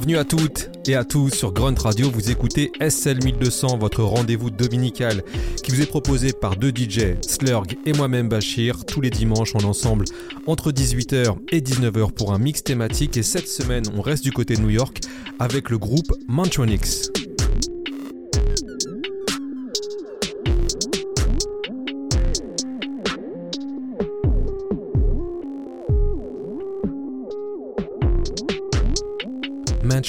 Bienvenue à toutes et à tous sur Grunt Radio. Vous écoutez SL 1200, votre rendez-vous dominical qui vous est proposé par deux DJ, Slurg et moi-même Bachir. Tous les dimanches, on ensemble entre 18h et 19h pour un mix thématique. Et cette semaine, on reste du côté de New York avec le groupe Mantronix.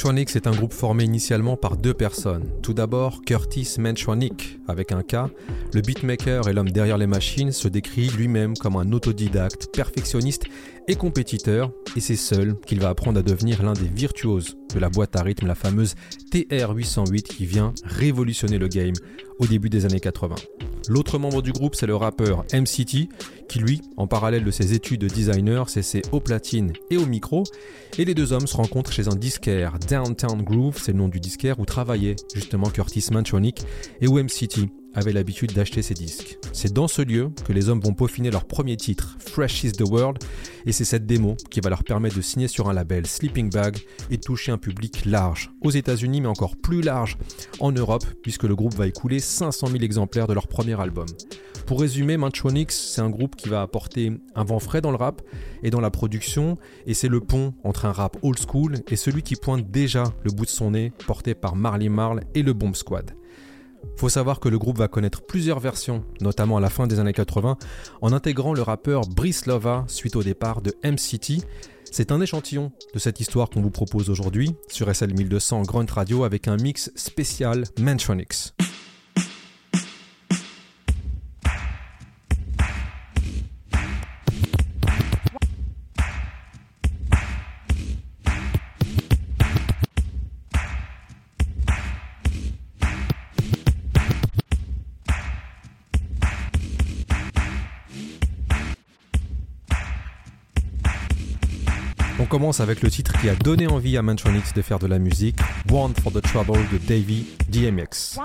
Mantronics est un groupe formé initialement par deux personnes. Tout d'abord, Curtis Mantronic, avec un K. Le beatmaker et l'homme derrière les machines se décrit lui-même comme un autodidacte, perfectionniste et compétiteur, et c'est seul qu'il va apprendre à devenir l'un des virtuoses de la boîte à rythme, la fameuse TR-808 qui vient révolutionner le game au début des années 80. L'autre membre du groupe, c'est le rappeur MCT, qui lui, en parallèle de ses études de designer, s'essaie au platine et au micro, et les deux hommes se rencontrent chez un disquaire, Downtown Groove, c'est le nom du disquaire où travaillait justement Curtis Mantronic et où MCT avait l'habitude d'acheter ses disques. C'est dans ce lieu que les hommes vont peaufiner leur premier titre, Fresh is the World, et c'est cette démo qui va leur permettre de signer sur un label Sleeping Bag et toucher un public large, aux États-Unis mais encore plus large en Europe, puisque le groupe va écouler 500 000 exemplaires de leur premier album. Pour résumer, Manchonix, c'est un groupe qui va apporter un vent frais dans le rap et dans la production, et c'est le pont entre un rap old school et celui qui pointe déjà le bout de son nez, porté par Marley Marl et le Bomb Squad. Faut savoir que le groupe va connaître plusieurs versions, notamment à la fin des années 80, en intégrant le rappeur Brice Lova suite au départ de MCT. C'est un échantillon de cette histoire qu'on vous propose aujourd'hui sur SL 1200 Grunt Radio avec un mix spécial Mantronics. Commence avec le titre qui a donné envie à Mantronix de faire de la musique, One for the Trouble de Davey DMX.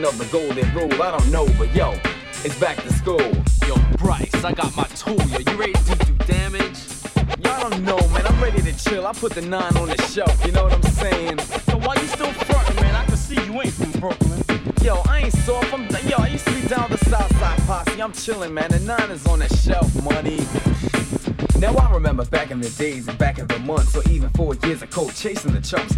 following of the golden rule. I don't know, but yo, it's back to school. Yo, Bryce, I got my tool. Yo, you ready to do damage? Yo, I don't know, man. I'm ready to chill. I put the nine on the shelf. You know what I'm saying? So why you still frontin', man? I can see you ain't from Brooklyn. Yo, I ain't soft. I'm yo. I used to be down the South Side posse. I'm chillin', man. The nine is on the shelf, money. Now I remember back in the days and back in the months, or even four years of cold chasing the chumps.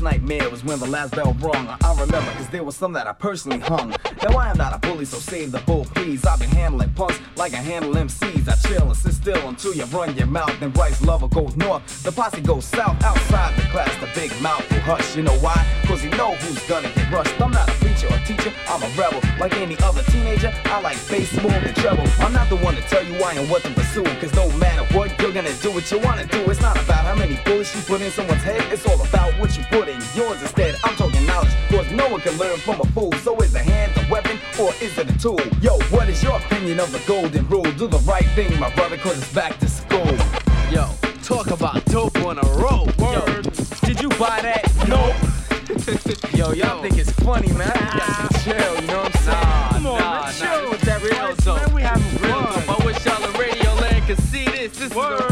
Worst nightmare was when the last bell rung. I remember, cause there was some that I personally hung. Now I am not a bully, so save the bull, please. I've been handling punks like I handle MCs. I chill and sit still until you run your mouth. Then Bryce Luvah goes north, the posse goes south. Outside the class, the big mouth will hush. You know why? Cause you know who's gonna get rushed. I'm not a or teacher, I'm a rebel. Like any other teenager, I like bass than treble. I'm not the one to tell you why and what to pursue, cause no matter what, you're gonna do what you wanna do. It's not about how many bullets you put in someone's head, it's all about what you put in yours instead. I'm talking knowledge, cause no one can learn from a fool. So is a hand a weapon or is it a tool? Yo, what is your opinion of the golden rule? Do the right thing, my brother, cause it's back to school. Yo, talk about dope on a Yo, y'all think it's funny, man. I got to chill, you know what I'm saying? Nah, Come on, nah, man, nah, chill with that real dope. man. We having fun. I wish y'all in radio land could see this. This is a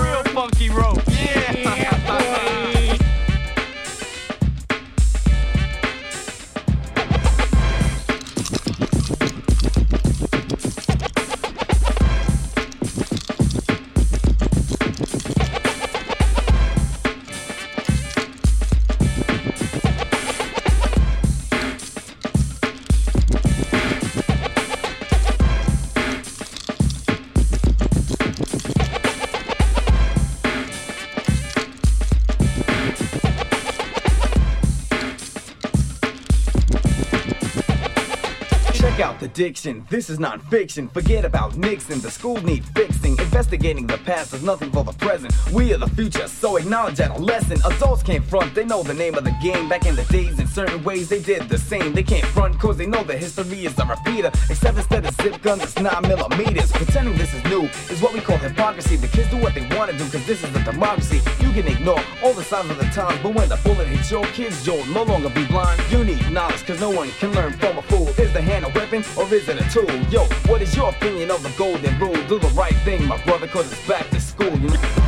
Check out the diction, this is non-fiction. Forget about Nixon, the school need fixing. Investigating the past is nothing for the present. We are the future, so acknowledge that lesson. Adults can't front, they know the name of the game. Back in the days, certain ways, they did the same. They can't front, cause they know the history is a repeater. Except instead of zip guns, it's 9 millimeters. Pretending this is new is what we call hypocrisy. The kids do what they wanna do, cause this is a democracy. You can ignore all the signs of the times, but when the bullet hits your kids, you'll no longer be blind. You need knowledge, cause no one can learn from a fool. Is the hand a weapon or is it a tool? Yo, what is your opinion of the golden rule? Do the right thing, my brother, cause it's back to school, you know?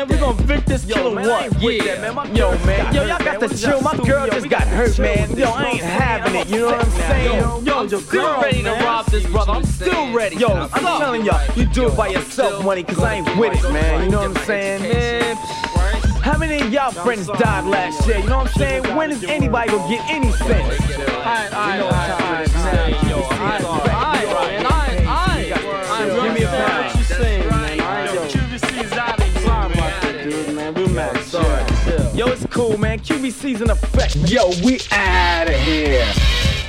Man. We gonna Vic this Yo, killer man, I one. ain't with Yeah. that, man. Yo, man. Yo, y'all got man. to chill. My girl just got hurt, man. Yo, I ain't you know what I'm having it. You know what I'm saying? yo, Yo, I'm still ready to rob this brother. I'm still ready. Yo, I'm telling y'all, you do it by yourself, money, cause I ain't with it, man. You know what I'm saying, man? How many of y'all friends died last year? You know what I'm saying? When is anybody gonna get any sense? Alright, alright, alright, cool, man. QVC's in effect. Yo, we out of here.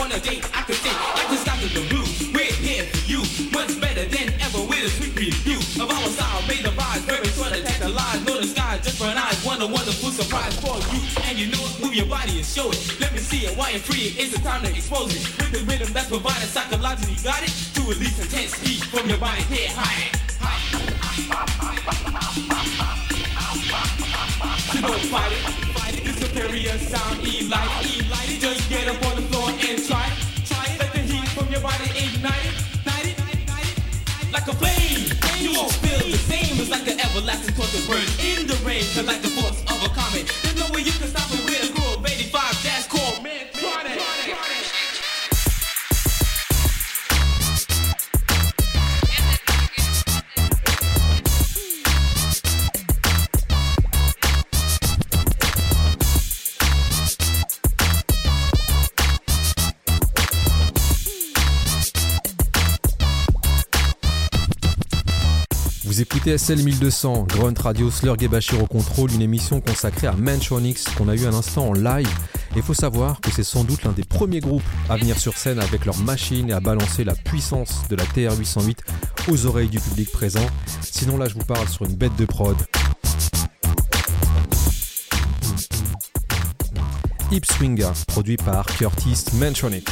on a date, I could think like the stock of the blues. We're here for you, much better than ever with a sweet review of our style. Made the rise, very sort of tantalized. Know the sky just for an eyes, one a wonderful surprise for you. And you know it, move your body and show it. Let me see it Why you're free. It's the time to expose it with the rhythm that's provided psychologically. Got it to release intense heat from your body. head high. You don't fight it, fight it. The superior sound, E like E relax and cause the burn in the rain, cause like the force of a comet. There's no way you can stop TSL 1200, Grunt Radio, Slurg et Bachir au contrôle, une émission consacrée à Manchonix qu'on a eu à l'instant en live. Et faut savoir que c'est sans doute l'un des premiers groupes à venir sur scène avec leur machine et à balancer la puissance de la TR-808 aux oreilles du public présent. Sinon là je vous parle sur une bête de prod. Hip Swinger, produit par Curtis Manchonic.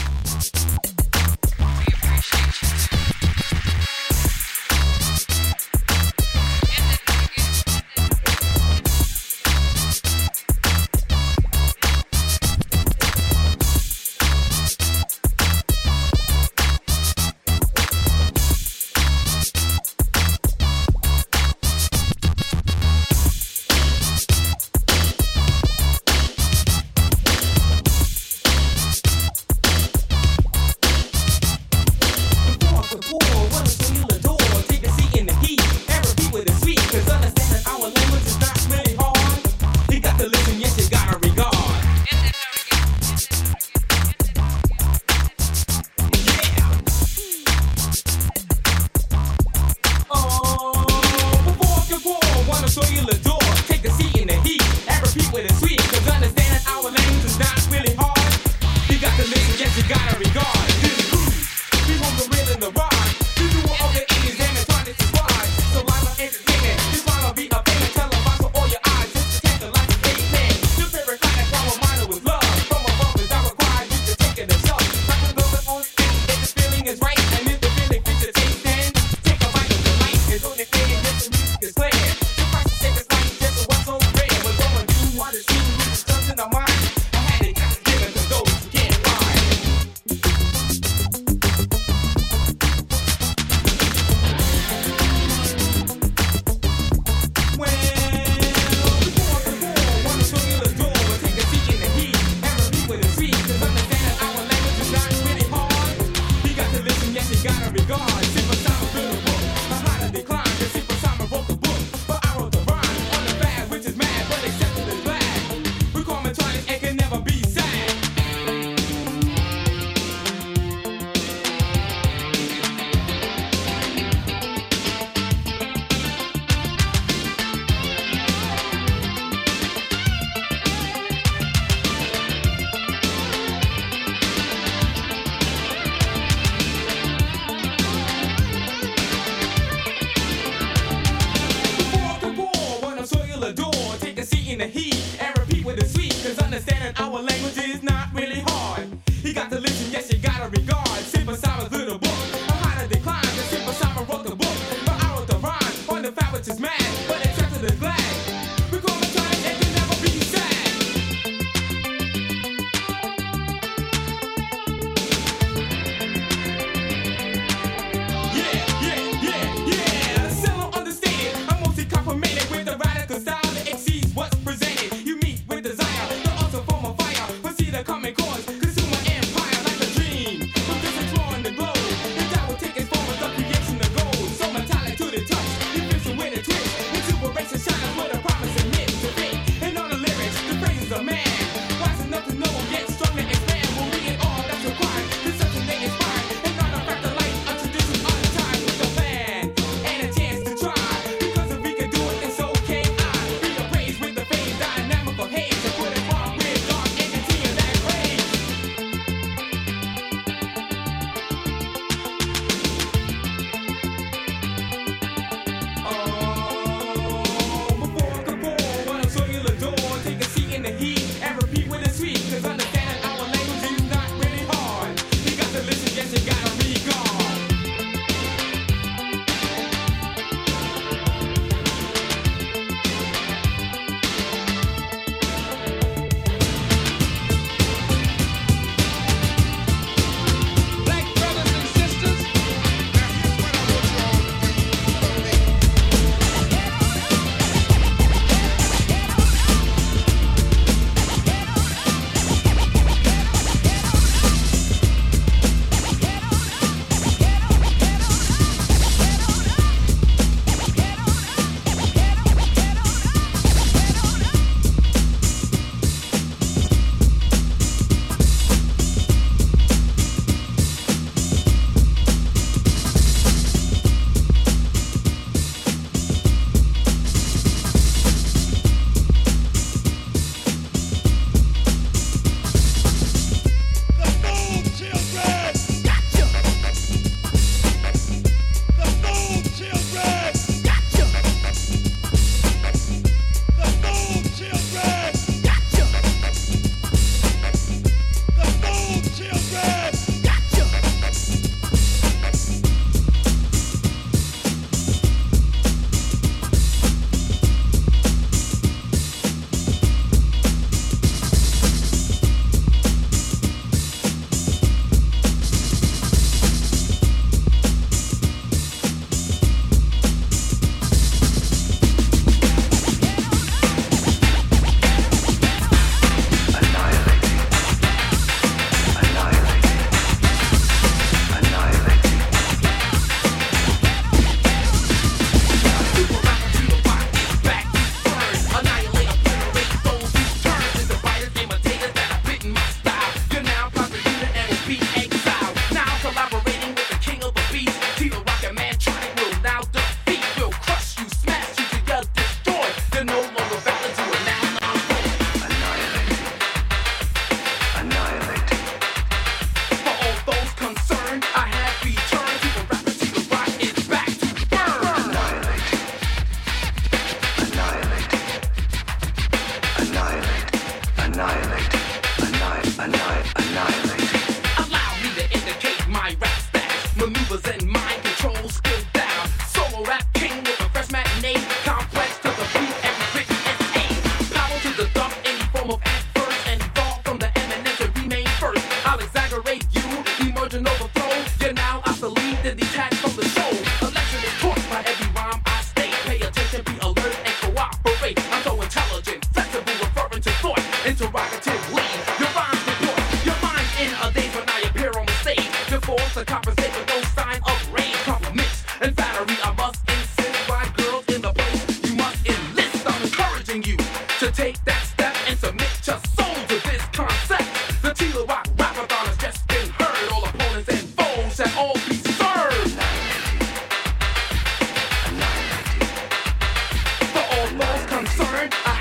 learned. I uh,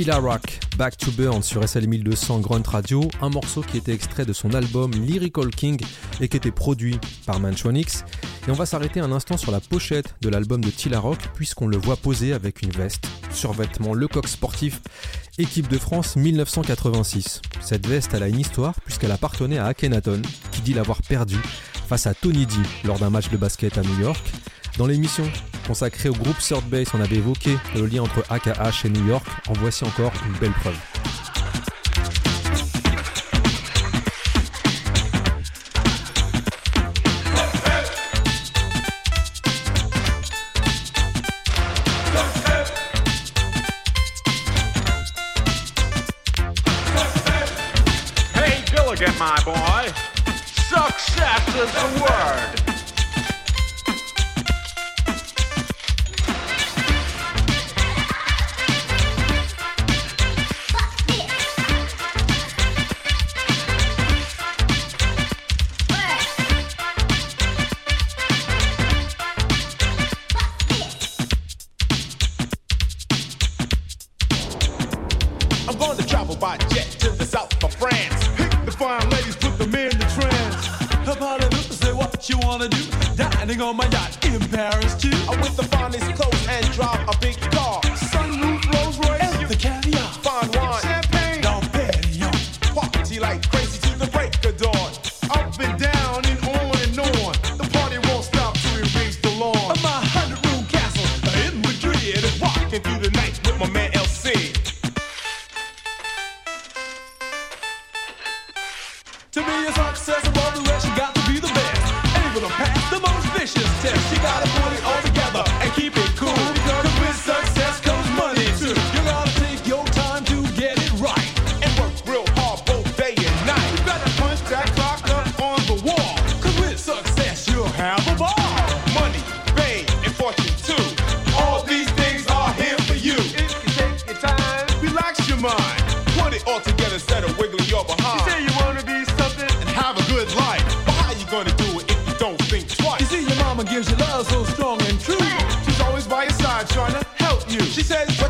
Sheila Rock, Back to Burn sur SL 1200 Grunt Radio, un morceau qui était extrait de son album Lyrical King et qui était produit par Manchonix. Et on va s'arrêter un instant sur la pochette de l'album de Tila Rock puisqu'on le voit posé avec une veste, survêtement, le coq sportif, équipe de France 1986. Cette veste, a une histoire puisqu'elle appartenait à Akhenaton qui dit l'avoir perdue face à Tony D lors d'un match de basket à New York. Dans l'émission consacré au groupe Third Base, on avait évoqué le lien entre AKH et New York. En voici encore une belle preuve.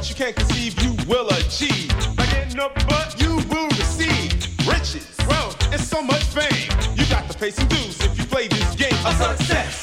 what you can't conceive, you will achieve. By getting up, but you will receive riches, wealth, and so much fame. You got to pay some dues if you play this game. A success.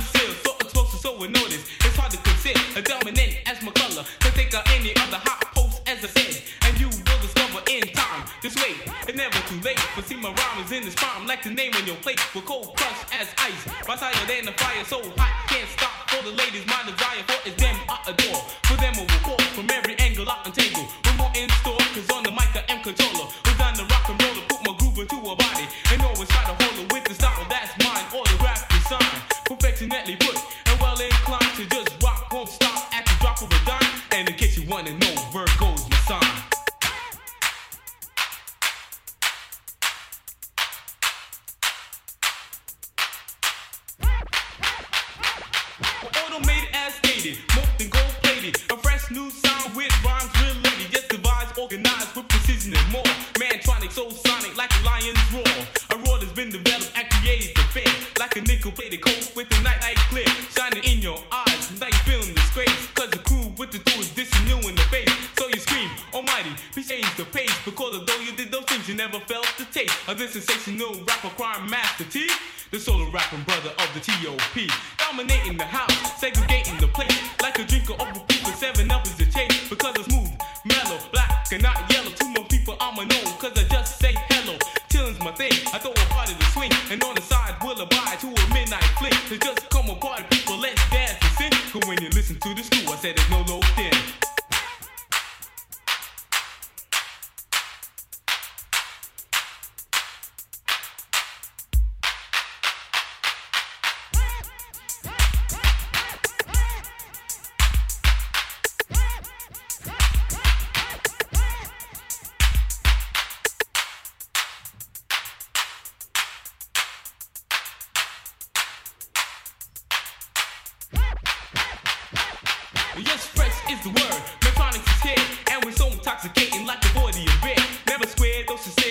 To unseal, so notice. It's hard to conceal a dominant as my color. To think of any other hot post as I said, and you will discover in time. Just wait, it's never too late. But see my rhyme is in this prime, like the name on your plate. With cold crush as ice, rise higher than the fire, so hot can't stop. For the ladies, my desire for is them I adore. For them I will call from every angle I untangle. We're more in store, cause on the mic I am controller. Done the rock and roll put my groove into a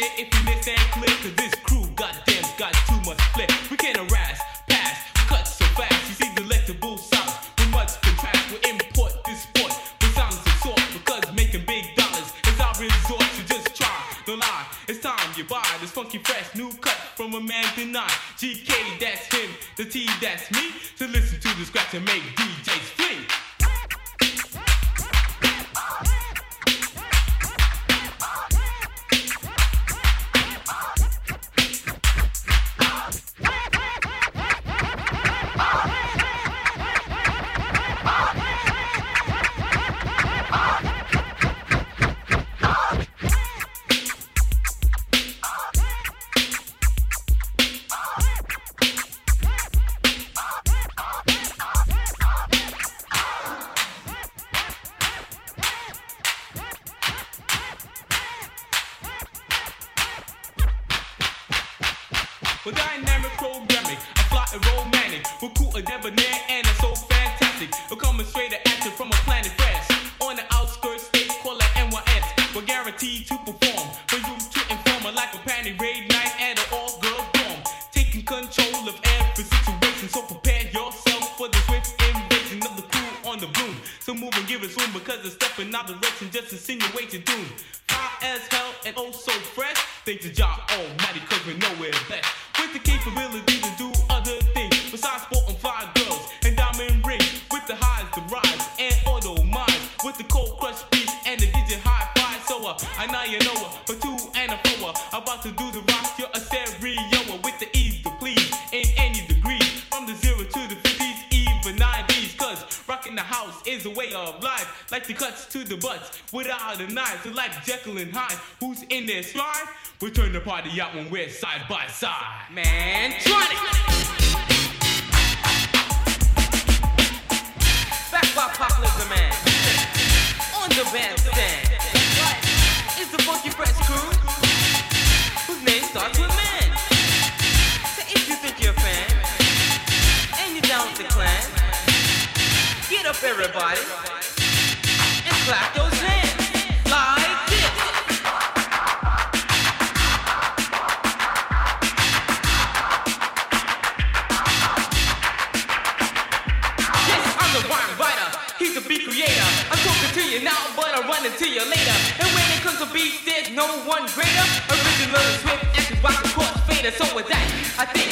if you listen clear, cause this crew, goddamn, got too much flair. We can't harass, pass, cut so fast. You see delectable sounds with much contrast. We import this sport with sounds of sort because making big dollars is our resort. So just try, don't lie. It's time you buy this funky fresh new cut from a man denied. GK, that's him. The T, that's me. To listen to the scratch and make who's in? We turn the party out when we're side by side. Man, try it! Back by popular demand. On the bandstand. It's the Funky Fresh crew. Whose name starts with man. So if you think you're a fan, and you're down with the clan, get up everybody, and clap those one greater. Original swift, and rock the course fader. So with that, I think,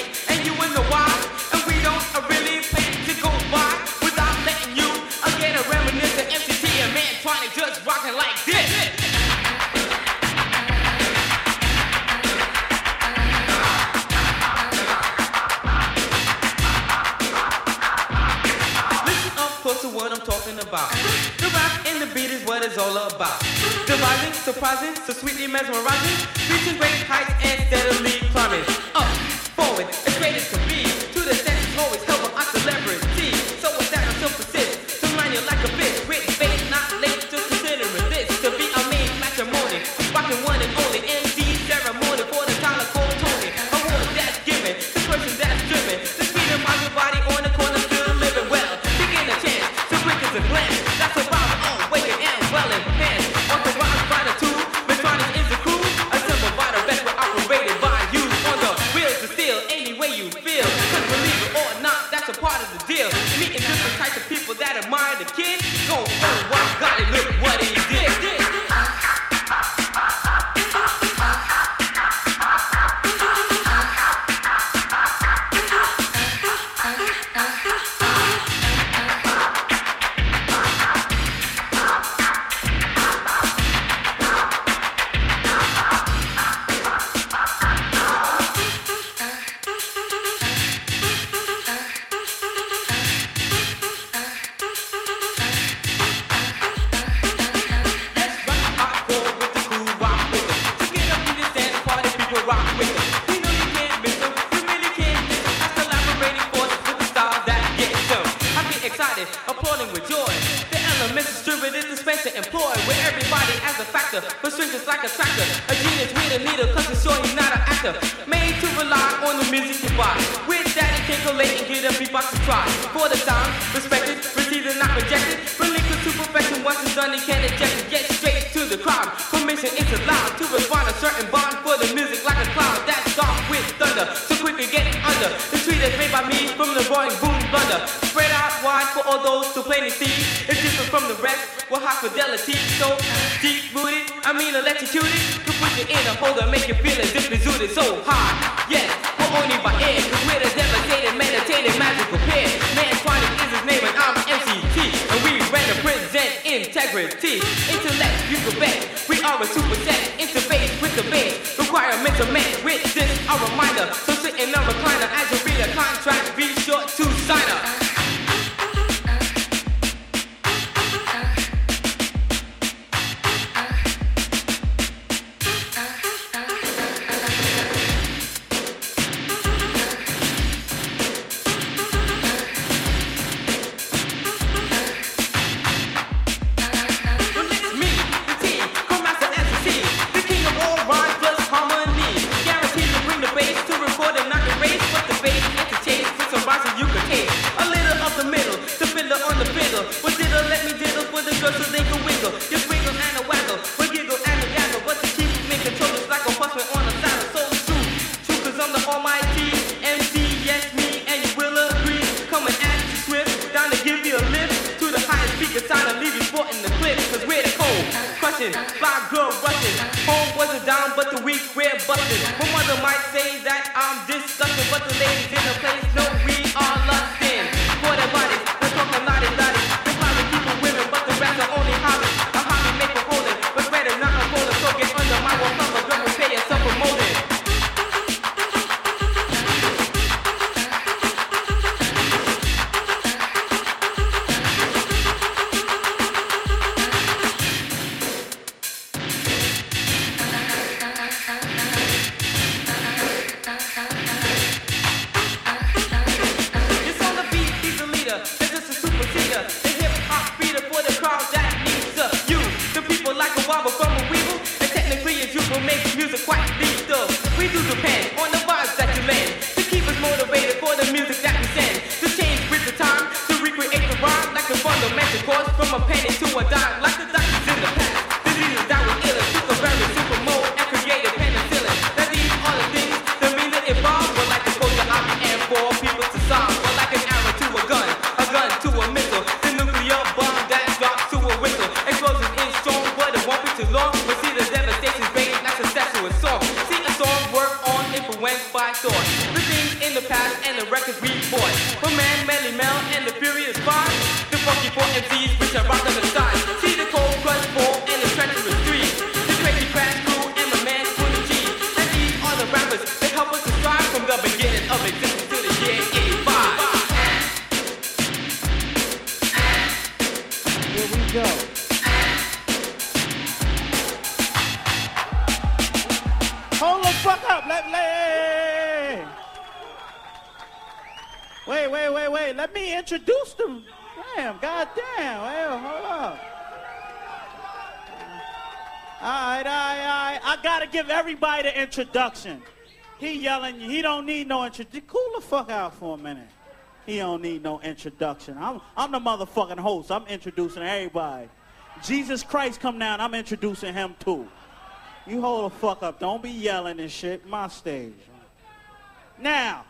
fly girl rushing. Home was a down, but the week we're busting. My mother might say that I'm disgusting, but the ladies in the place know we are lusting. For the it? Introduction. He yelling, he don't need no introduction. Cool the fuck out for a minute. He don't need no introduction. I'm, I'm the motherfucking host. I'm introducing everybody. Jesus Christ come down, I'm introducing him too. You hold the fuck up. Don't be yelling and shit. My stage. Now,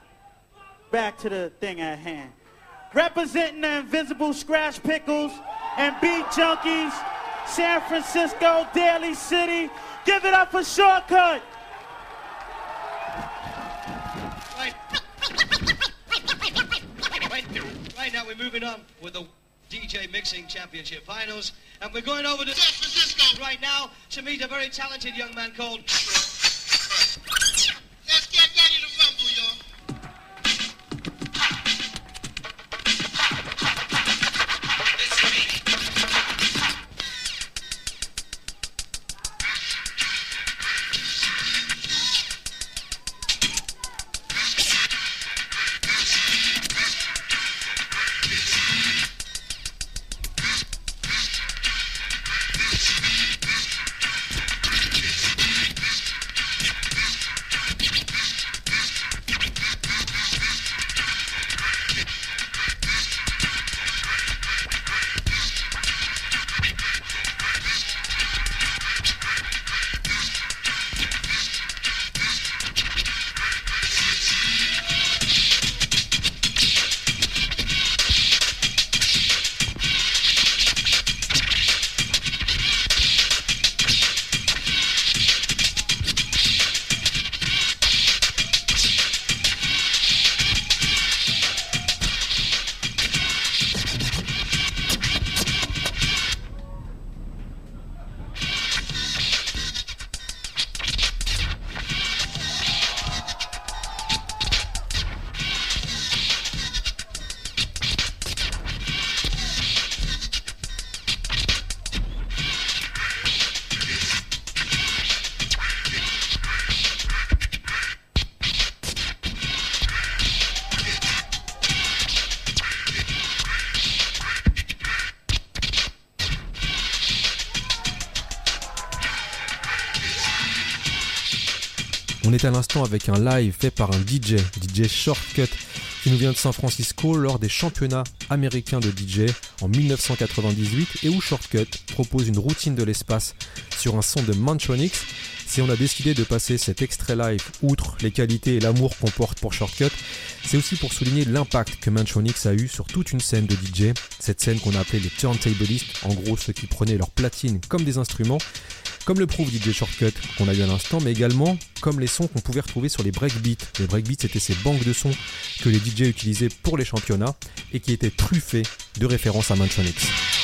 back to the thing at hand. Representing the Invisibl Skratch Piklz and Beat Junkies, San Francisco, Daly City. Give it up for Shortcut. Moving on with the DJ Mixing Championship Finals, and we're going over to San Francisco right now to meet a very talented young man called. Est à l'instant avec un live fait par un DJ, DJ Shortcut, qui nous vient de San Francisco lors des championnats américains de DJ en 1998 et où Shortcut propose une routine de l'espace sur un son de Mantronics. Si on a décidé de passer cet extrait live, outre les qualités et l'amour qu'on porte pour Shortcut, c'est aussi pour souligner l'impact que Mantronics a eu sur toute une scène de DJ, cette scène qu'on a appelée les turntablistes, en gros ceux qui prenaient leur platine comme des instruments, comme le prouve DJ Shortcut qu'on a eu à l'instant, mais également comme les sons qu'on pouvait retrouver sur les breakbeats. Les breakbeats, c'était ces banques de sons que les DJ utilisaient pour les championnats et qui étaient truffés de références à Mantronics. It's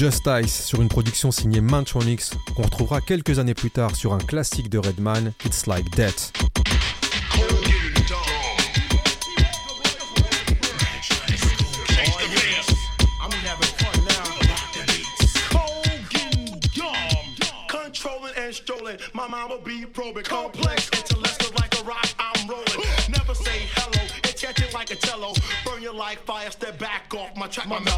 Just Ice sur une production signée Mantronix qu'on retrouvera quelques années plus tard sur un classique de Redman, It's Like That. track, my man.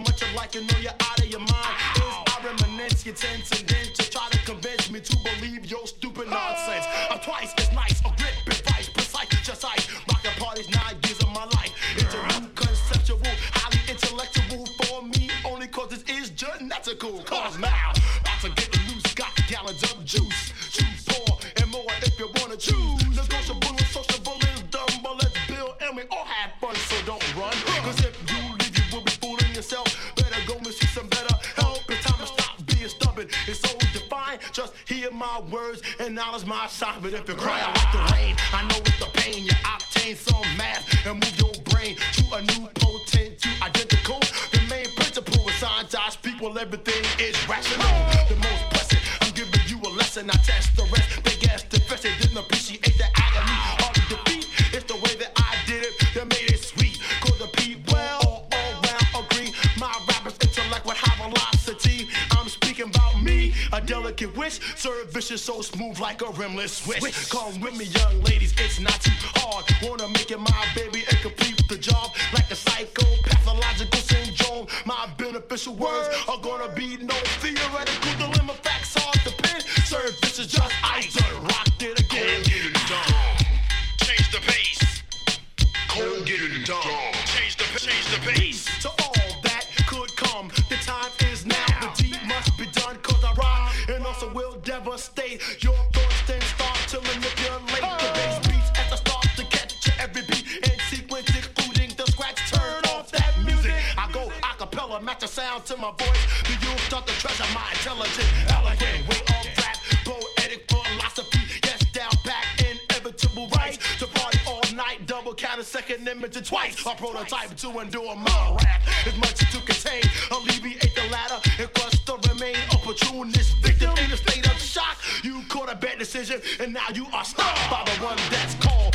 much of like you know you're out of your mind. Is I reminisce your tense and then to try to convince me to believe your stupid nonsense. I'm twice as nice, a grip advice, precise, just ice. Rockin' parties nine years of my life. It's a new conceptual, highly intellectual for me, only cause this is genetical. Cause now. my words and knowledge my side. But if you cry out like the rain, I know it's the pain. You obtain some math and move your brain to a new potent, to identical. The main principle of science. I speak everything is rational. The most blessed, I'm giving you a lesson. I test wish. Serve vicious, so smooth like a rimless switch. switch. Come with me, young ladies, it's not too hard. Wanna make it my baby and complete the job like a psycho, pathological syndrome. My beneficial words are gonna be no fear. My voice. The youth start to treasure my intelligent, elegant way of rap, poetic philosophy. Yes, down back, inevitable rights to party all night, double count a second image twice. A prototype to endure my rap is much as to contain, alleviate the latter and crush the remain opportunist victim in a state of shock. You caught a bad decision and now you are stopped by the one that's called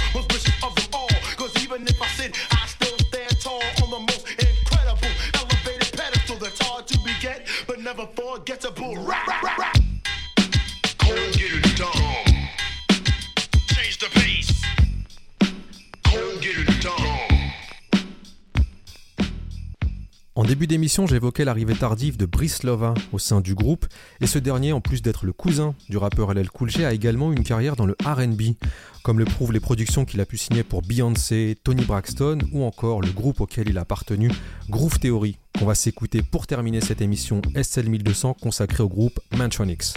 début d'émission, j'évoquais l'arrivée tardive de Brice Lova au sein du groupe, et ce dernier, en plus d'être le cousin du rappeur LL Cool a également une carrière dans le R&B, comme le prouvent les productions qu'il a pu signer pour Beyoncé, Tony Braxton ou encore le groupe auquel il a appartenu, Groove Theory, qu'on va s'écouter pour terminer cette émission SL 1200 consacrée au groupe Mantronics.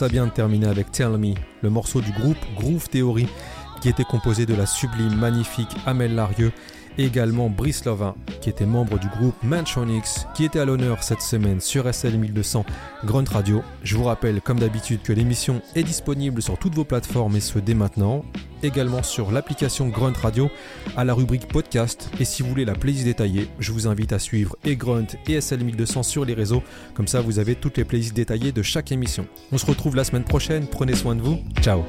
Ça bien de terminer avec Tell Me, le morceau du groupe Groove Theory, qui était composé de la sublime, magnifique Amel Larieux et également Brice Lovin, qui était membre du groupe Mantronics, qui était à l'honneur cette semaine sur SL 1200 Grunt Radio. Je vous rappelle, comme d'habitude, que l'émission est disponible sur toutes vos plateformes et ce dès maintenant, également sur l'application Grunt Radio à la rubrique podcast. Et si vous voulez la playlist détaillée, je vous invite à suivre et Grunt et SL 1200 sur les réseaux, comme ça vous avez toutes les playlists détaillées de chaque émission. On se retrouve la semaine prochaine, prenez soin de vous, ciao